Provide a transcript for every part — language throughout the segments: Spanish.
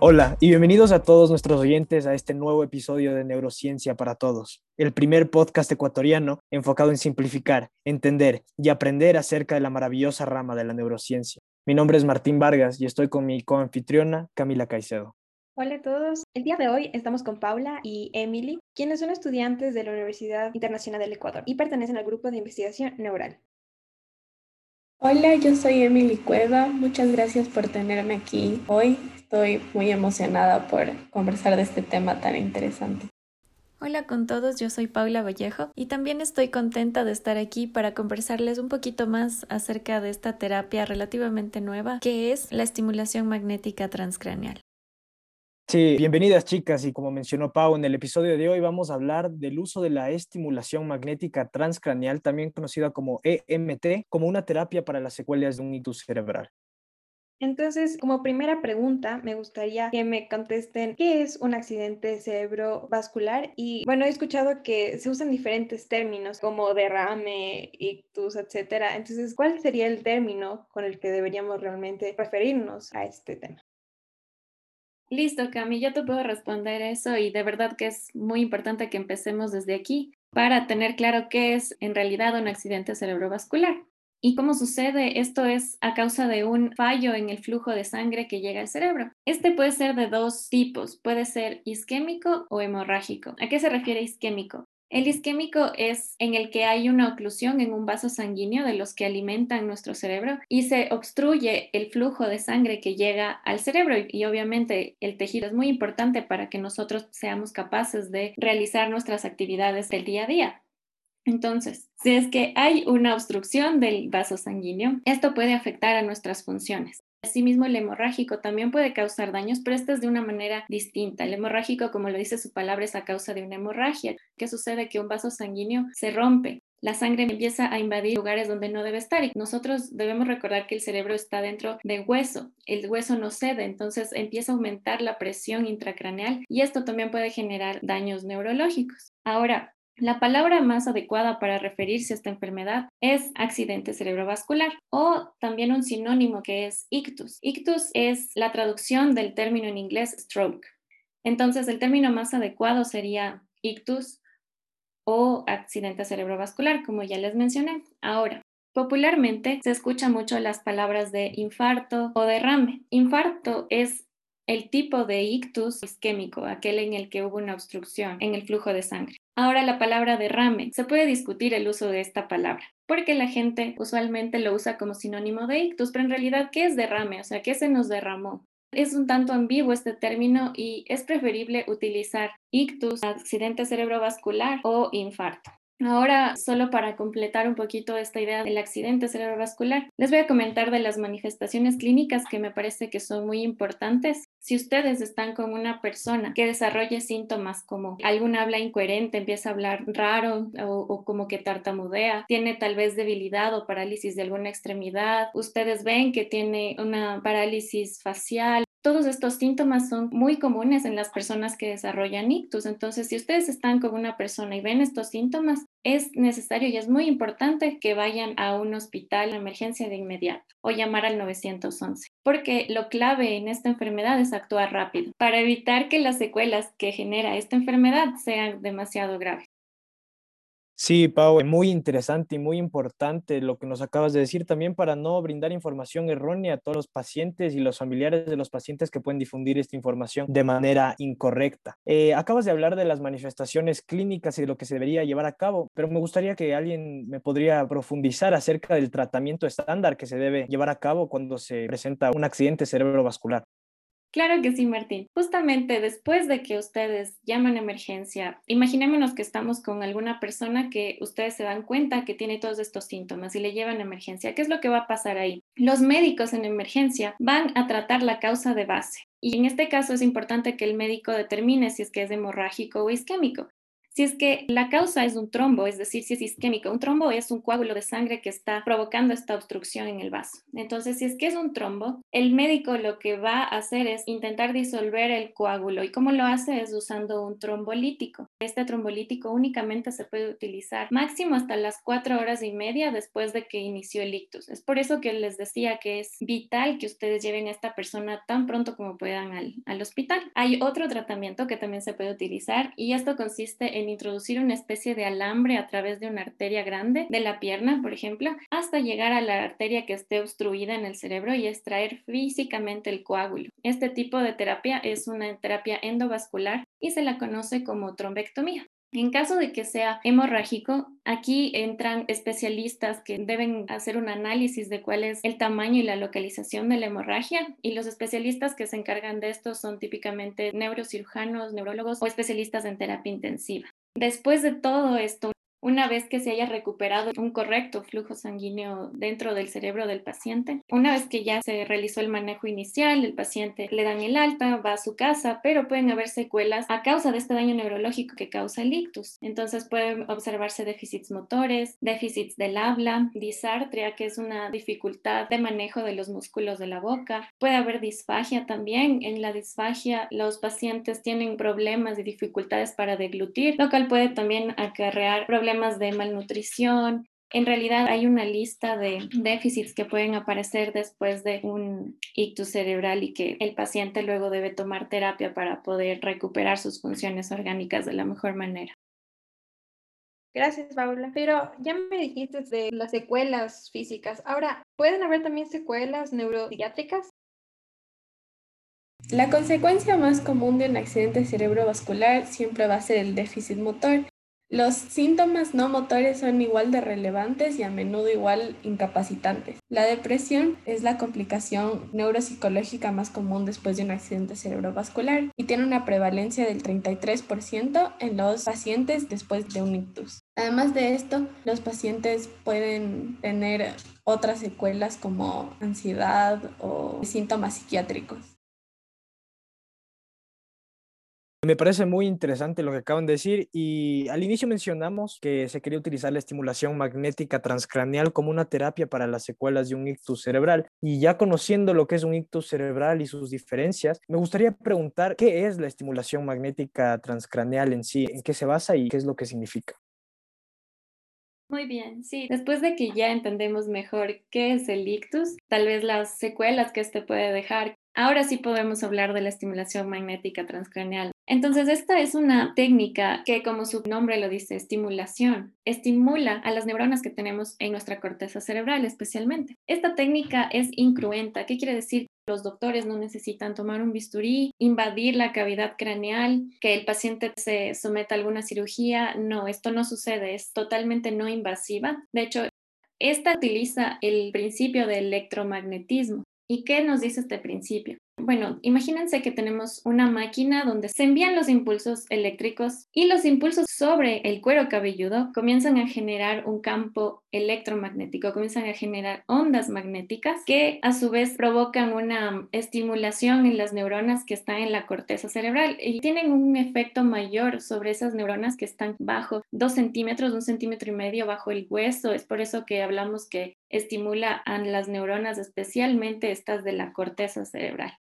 Hola y bienvenidos a todos nuestros oyentes a este nuevo episodio de Neurociencia para Todos, el primer podcast ecuatoriano enfocado en simplificar, entender y aprender acerca de la maravillosa rama de la neurociencia. Mi nombre es Martín Vargas y estoy con mi coanfitriona Camila Caicedo. Hola a todos. El día de hoy estamos con Paula y Emily, quienes son estudiantes de la Universidad Internacional del Ecuador y pertenecen al grupo de investigación neural. Hola, yo soy Emily Cueva. Muchas gracias por tenerme aquí hoy. Estoy muy emocionada por conversar de este tema tan interesante. Hola con todos, yo soy Paula Vallejo y también estoy contenta de estar aquí para conversarles un poquito más acerca de esta terapia relativamente nueva que es la estimulación magnética transcraneal. Sí, bienvenidas chicas y como mencionó Pau, en el episodio de hoy vamos a hablar del uso de la estimulación magnética transcraneal, también conocida como EMT, como una terapia para las secuelas de un ictus cerebral. Entonces, como primera pregunta, me gustaría que me contesten qué es un accidente cerebrovascular. Y bueno, he escuchado que se usan diferentes términos como derrame, ictus, etcétera. Entonces, ¿cuál sería el término con el que deberíamos realmente referirnos a este tema? Listo, Cami, yo te puedo responder eso y de verdad que es muy importante que empecemos desde aquí para tener claro qué es en realidad un accidente cerebrovascular. ¿Y cómo sucede? Esto es a causa de un fallo en el flujo de sangre que llega al cerebro. Este puede ser de dos tipos, puede ser isquémico o hemorrágico. ¿A qué se refiere isquémico? El isquémico es en el que hay una oclusión en un vaso sanguíneo de los que alimentan nuestro cerebro y se obstruye el flujo de sangre que llega al cerebro y, obviamente el tejido es muy importante para que nosotros seamos capaces de realizar nuestras actividades del día a día. Entonces, si es que hay una obstrucción del vaso sanguíneo, esto puede afectar a nuestras funciones. Asimismo, el hemorrágico también puede causar daños, pero este es de una manera distinta. El hemorrágico, como lo dice su palabra, es a causa de una hemorragia. ¿Qué sucede? Que un vaso sanguíneo se rompe. La sangre empieza a invadir lugares donde no debe estar y nosotros debemos recordar que el cerebro está dentro del hueso. El hueso no cede, entonces empieza a aumentar la presión intracraneal y esto también puede generar daños neurológicos. Ahora, la palabra más adecuada para referirse a esta enfermedad es accidente cerebrovascular o también un sinónimo que es ictus. Ictus es la traducción del término en inglés stroke. Entonces, el término más adecuado sería ictus o accidente cerebrovascular, como ya les mencioné. Ahora, popularmente se escucha mucho las palabras de infarto o derrame. Infarto es el tipo de ictus isquémico, aquel en el que hubo una obstrucción en el flujo de sangre. Ahora la palabra derrame, se puede discutir el uso de esta palabra, porque la gente usualmente lo usa como sinónimo de ictus, pero en realidad, ¿qué es derrame? O sea, ¿qué se nos derramó? Es un tanto ambiguo este término y es preferible utilizar ictus, accidente cerebrovascular o infarto. Ahora, solo para completar un poquito esta idea del accidente cerebrovascular, les voy a comentar de las manifestaciones clínicas que me parece que son muy importantes. Si ustedes están con una persona que desarrolle síntomas como algún habla incoherente, empieza a hablar raro o, o, como que tartamudea, tiene tal vez debilidad o parálisis de alguna extremidad, ustedes ven que tiene una parálisis facial, todos estos síntomas son muy comunes en las personas que desarrollan ictus. Entonces, si ustedes están con una persona y ven estos síntomas, es necesario y es muy importante que vayan a un hospital de emergencia de inmediato o llamar al 911, porque lo clave en esta enfermedad es actuar rápido para evitar que las secuelas que genera esta enfermedad sean demasiado graves. Sí, Pau, muy interesante y muy importante lo que nos acabas de decir también para no brindar información errónea a todos los pacientes y los familiares de los pacientes que pueden difundir esta información de manera incorrecta. Eh, acabas de hablar de las manifestaciones clínicas y de lo que se debería llevar a cabo, pero me gustaría que alguien me podría profundizar acerca del tratamiento estándar que se debe llevar a cabo cuando se presenta un accidente cerebrovascular. Claro que sí, Martín. Justamente después de que ustedes llaman emergencia, imaginémonos que estamos con alguna persona que ustedes se dan cuenta que tiene todos estos síntomas y le llevan a emergencia. ¿Qué es lo que va a pasar ahí? Los médicos en emergencia van a tratar la causa de base. Y en este caso es importante que el médico determine si es que es hemorrágico o isquémico. Si es que la causa es un trombo, es decir, si es isquémico, un trombo es un coágulo de sangre que está provocando esta obstrucción en el vaso. Entonces, si es que es un trombo, el médico lo que va a hacer es intentar disolver el coágulo y cómo lo hace es usando un trombolítico. Este trombolítico únicamente se puede utilizar máximo hasta las cuatro horas y media después de que inició el ictus. Es por eso que les decía que es vital que ustedes lleven a esta persona tan pronto como puedan al, al hospital. Hay otro tratamiento que también se puede utilizar y esto consiste en introducir una especie de alambre a través de una arteria grande de la pierna, por ejemplo, hasta llegar a la arteria que esté obstruida en el cerebro y extraer físicamente el coágulo. Este tipo de terapia es una terapia endovascular y se la conoce como trombectomía. En caso de que sea hemorrágico, aquí entran especialistas que deben hacer un análisis de cuál es el tamaño y la localización de la hemorragia y los especialistas que se encargan de esto son típicamente neurocirujanos, neurólogos o especialistas en terapia intensiva. Después de todo esto, una vez que se haya recuperado un correcto flujo sanguíneo dentro del cerebro del paciente, una vez que ya se realizó el manejo inicial, el paciente le dan el alta, va a su casa, pero pueden haber secuelas a causa de este daño neurológico que causa el ictus. Entonces pueden observarse déficits motores, déficits del habla, disartria, que es una dificultad de manejo de los músculos de la boca. Puede haber disfagia también. En la disfagia los pacientes tienen problemas y dificultades para deglutir, lo cual puede también acarrear problemas problemas de malnutrición. En realidad hay una lista de déficits que pueden aparecer después de un ictus cerebral y que el paciente luego debe tomar terapia para poder recuperar sus funciones orgánicas de la mejor manera. Gracias, Paula. Pero ya me dijiste de las secuelas físicas. Ahora, ¿pueden haber también secuelas neuropsiquiátricas? La consecuencia más común de un accidente cerebrovascular siempre va a ser el déficit motor, los síntomas no motores son igual de relevantes y a menudo igual incapacitantes. La depresión es la complicación neuropsicológica más común después de un accidente cerebrovascular y tiene una prevalencia del 33% en los pacientes después de un ictus. Además de esto, los pacientes pueden tener otras secuelas como ansiedad o síntomas psiquiátricos. Me parece muy interesante lo que acaban de decir y al inicio mencionamos que se quería utilizar la estimulación magnética transcraneal como una terapia para las secuelas de un ictus cerebral y ya conociendo lo que es un ictus cerebral y sus diferencias, me gustaría preguntar qué es la estimulación magnética transcraneal en sí, en qué se basa y qué es lo que significa. Muy bien, sí. Después de que ya entendemos mejor qué es el ictus, tal vez las secuelas que este puede dejar, ahora sí podemos hablar de la estimulación magnética transcraneal. Entonces, esta es una técnica que, como su nombre lo dice, estimulación, estimula a las neuronas que tenemos en nuestra corteza cerebral especialmente. Esta técnica es incruenta. ¿Qué quiere decir? Los doctores no necesitan tomar un bisturí, invadir la cavidad craneal, que el paciente se someta a alguna cirugía. No, esto no sucede, es totalmente no invasiva. De hecho, esta utiliza el principio del electromagnetismo. ¿Y qué nos dice este principio? Bueno, imagínense que tenemos una máquina donde se envían los impulsos eléctricos y los impulsos sobre el cuero cabelludo comienzan a generar un campo electromagnético, comienzan a generar ondas magnéticas que a su vez provocan una estimulación en las neuronas que están en la corteza cerebral y tienen un efecto mayor sobre esas neuronas que están bajo dos centímetros, un centímetro y medio bajo el hueso. Es por eso que hablamos que estimula a las neuronas, especialmente estas de la corteza cerebral.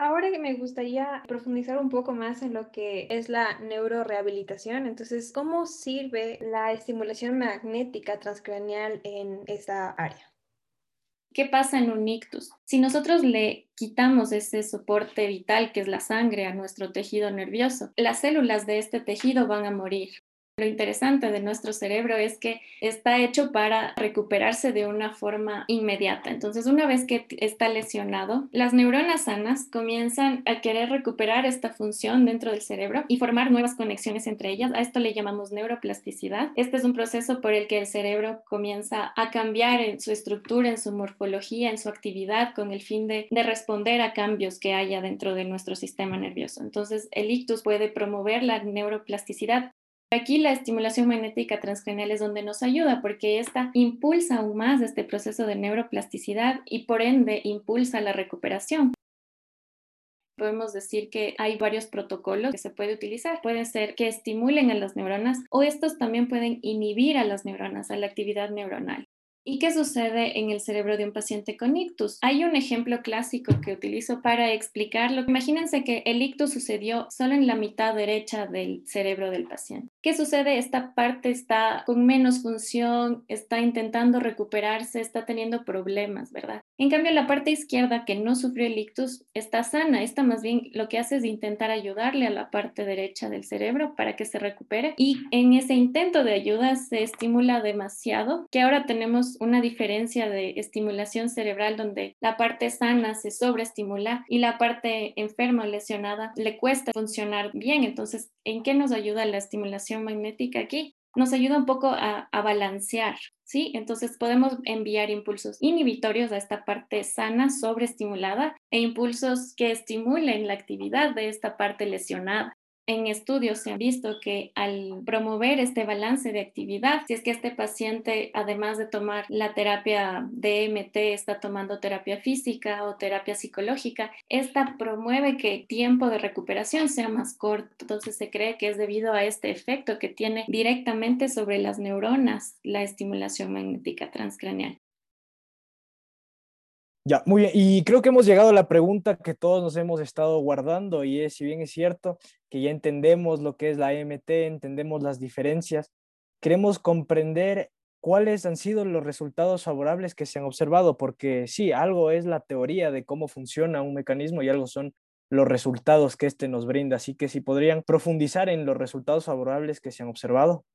Ahora me gustaría profundizar un poco más en lo que es la neurorehabilitación. Entonces, ¿cómo sirve la estimulación magnética transcraneal en esta área? ¿Qué pasa en un ictus? Si nosotros le quitamos ese soporte vital que es la sangre a nuestro tejido nervioso, las células de este tejido van a morir. Lo interesante de nuestro cerebro es que está hecho para recuperarse de una forma inmediata. Entonces, una vez que está lesionado, las neuronas sanas comienzan a querer recuperar esta función dentro del cerebro y formar nuevas conexiones entre ellas. A esto le llamamos neuroplasticidad. Este es un proceso por el que el cerebro comienza a cambiar en su estructura, en su morfología, en su actividad, con el fin de, de responder a cambios que haya dentro de nuestro sistema nervioso. Entonces, el ictus puede promover la neuroplasticidad Aquí la estimulación magnética transcranial es donde nos ayuda porque esta impulsa aún más este proceso de neuroplasticidad y por ende impulsa la recuperación. podemos decir que hay varios protocolos que se puede utilizar. Pueden ser que estimulen a las neuronas o estos también pueden inhibir a las neuronas, a la actividad neuronal. ¿Y qué sucede en el cerebro de un paciente con ictus? Hay un ejemplo clásico que utilizo para explicarlo. Imagínense que el ictus sucedió solo en la mitad derecha del cerebro del paciente. ¿Qué sucede? Esta parte está con menos función, está intentando recuperarse, está teniendo problemas, ¿verdad? En cambio, la parte izquierda que no sufrió el ictus está sana. Esta más bien lo que hace es intentar ayudarle a la parte derecha del cerebro para que se recupere. Y en ese intento de ayuda se estimula demasiado que ahora tenemos una diferencia de estimulación cerebral donde la parte sana se sobreestimula y la parte enferma o lesionada le cuesta funcionar bien. Entonces, ¿en qué nos ayuda la estimulación magnética aquí? Nos ayuda un poco a, balancear, ¿sí? Entonces podemos enviar impulsos inhibitorios a esta parte sana, sobreestimulada, e impulsos que estimulen la actividad de esta parte lesionada en estudios se ha visto que al promover este balance de actividad, si es que este paciente, además de tomar la terapia DMT, está tomando terapia física o terapia psicológica, esta promueve que el tiempo de recuperación sea más corto. Entonces se cree que es debido a este efecto que tiene directamente sobre las neuronas la estimulación magnética transcraneal. Ya, muy bien. Y creo que hemos llegado a la pregunta que todos nos hemos estado guardando y es, si bien es cierto que ya entendemos lo que es la EMT, entendemos las diferencias, queremos comprender cuáles han sido los resultados favorables que se han observado, porque sí, algo es la teoría de cómo funciona un mecanismo y algo son los resultados que éste nos brinda. Así que si podrían profundizar en los resultados favorables que se han observado.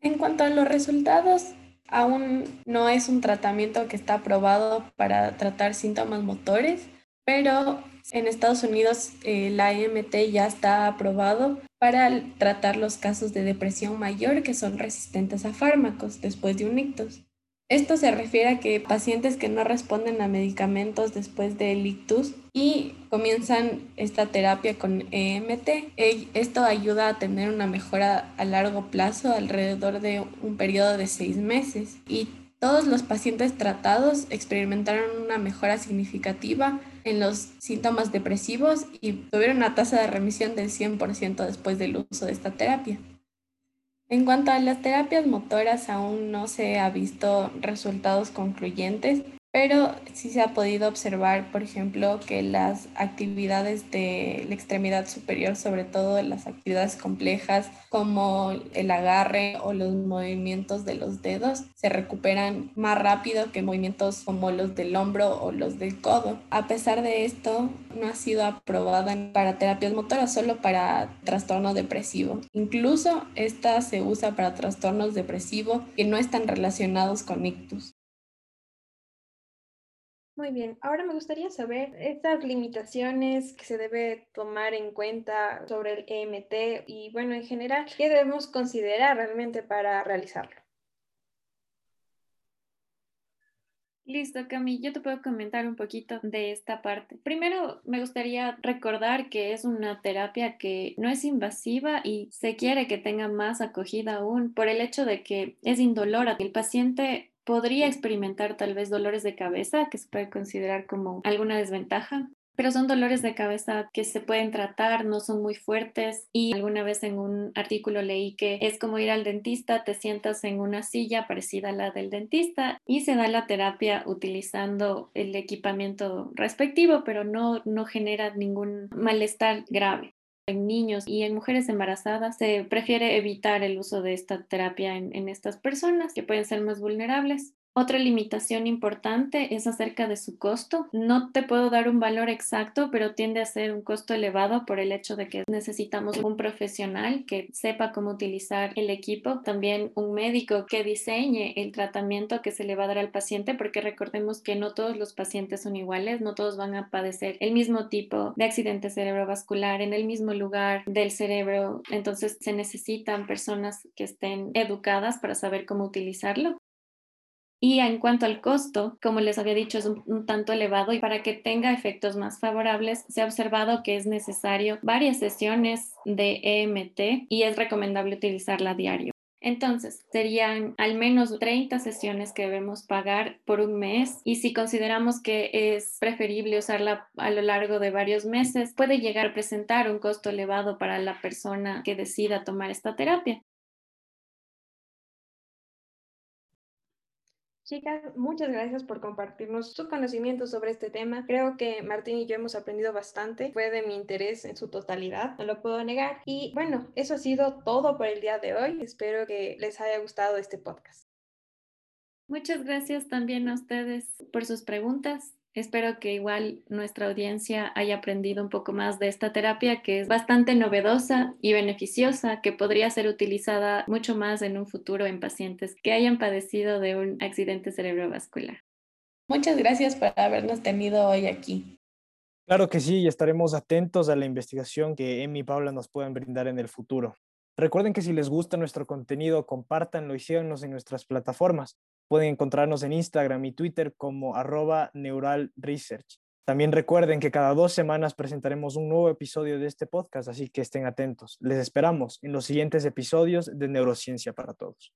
En cuanto a los resultados, Aún no es un tratamiento que está aprobado para tratar síntomas motores, pero en Estados Unidos eh, la EMT ya está aprobado para tratar los casos de depresión mayor que son resistentes a fármacos después de un ictus. Esto se refiere a que pacientes que no responden a medicamentos después del ictus y comienzan esta terapia con EMT. E, esto ayuda a tener una mejora a largo plazo, alrededor de un periodo de seis meses. Y todos los pacientes tratados experimentaron una mejora significativa en los síntomas depresivos y tuvieron una tasa de remisión del 100% después del uso de esta terapia. En cuanto a las terapias motoras, aún no se ha visto resultados concluyentes, pero sí se ha podido observar, por ejemplo, que las actividades de la extremidad superior, sobre todo las actividades complejas como el agarre o los movimientos de los dedos, se recuperan más rápido que movimientos como los del hombro o los del codo. A pesar de esto, no ha sido aprobada para terapias motoras, solo para trastorno depresivo. Incluso esta se usa para trastornos depresivos que no están relacionados con ictus. Muy bien, ahora me gustaría saber estas limitaciones que se debe tomar en cuenta sobre el EMT y bueno, en general, ¿qué debemos considerar realmente para realizarlo? Listo, Cami, yo te puedo comentar un poquito de esta parte. Primero, me gustaría recordar que es una terapia que no es invasiva y se quiere que tenga más acogida aún por el hecho de que es indolora. El paciente podría experimentar tal vez dolores de cabeza, que se puede considerar como alguna desventaja, pero son dolores de cabeza que se pueden tratar, no son muy fuertes. Y alguna vez en un artículo leí que es como ir al dentista, te sientas en una silla parecida a la del dentista y se da la terapia utilizando el equipamiento respectivo, pero no, no genera ningún malestar grave en niños y en mujeres embarazadas se prefiere evitar el uso de esta terapia en, en, estas personas que pueden ser más vulnerables. Otra limitación importante es acerca de su costo. No te puedo dar un valor exacto, pero tiende a ser un costo elevado por el hecho de que necesitamos un profesional que sepa cómo utilizar el equipo, también un médico que diseñe el tratamiento que se le va a dar al paciente, porque recordemos que no todos los pacientes son iguales, no todos van a padecer el mismo tipo de accidente cerebrovascular en el mismo lugar del cerebro, entonces se necesitan personas que estén educadas para saber cómo utilizarlo. Y en cuanto al costo, como les había dicho, es un, tanto elevado y para que tenga efectos más favorables, se ha observado que es necesario varias sesiones de EMT y es recomendable utilizarla diario. Entonces, serían al menos 30 sesiones que debemos pagar por un mes y si consideramos que es preferible usarla a lo largo de varios meses, puede llegar a presentar un costo elevado para la persona que decida tomar esta terapia. Chicas, muchas gracias por compartirnos sus conocimientos sobre este tema. Creo que Martín y yo hemos aprendido bastante. Fue de mi interés en su totalidad, no lo puedo negar. Y bueno, eso ha sido todo por el día de hoy. Espero que les haya gustado este podcast. Muchas gracias también a ustedes por sus preguntas. Espero que igual nuestra audiencia haya aprendido un poco más de esta terapia que es bastante novedosa y beneficiosa, que podría ser utilizada mucho más en un futuro en pacientes que hayan padecido de un accidente cerebrovascular. Muchas gracias por habernos tenido hoy aquí. Claro que sí, y estaremos atentos a la investigación que Emi y Paula nos puedan brindar en el futuro. Recuerden que si les gusta nuestro contenido, compártanlo y síganos en nuestras plataformas. Pueden encontrarnos en Instagram y Twitter como arroba Neural Research. También recuerden que cada dos semanas presentaremos un nuevo episodio de este podcast, así que estén atentos. Les esperamos en los siguientes episodios de Neurociencia para Todos.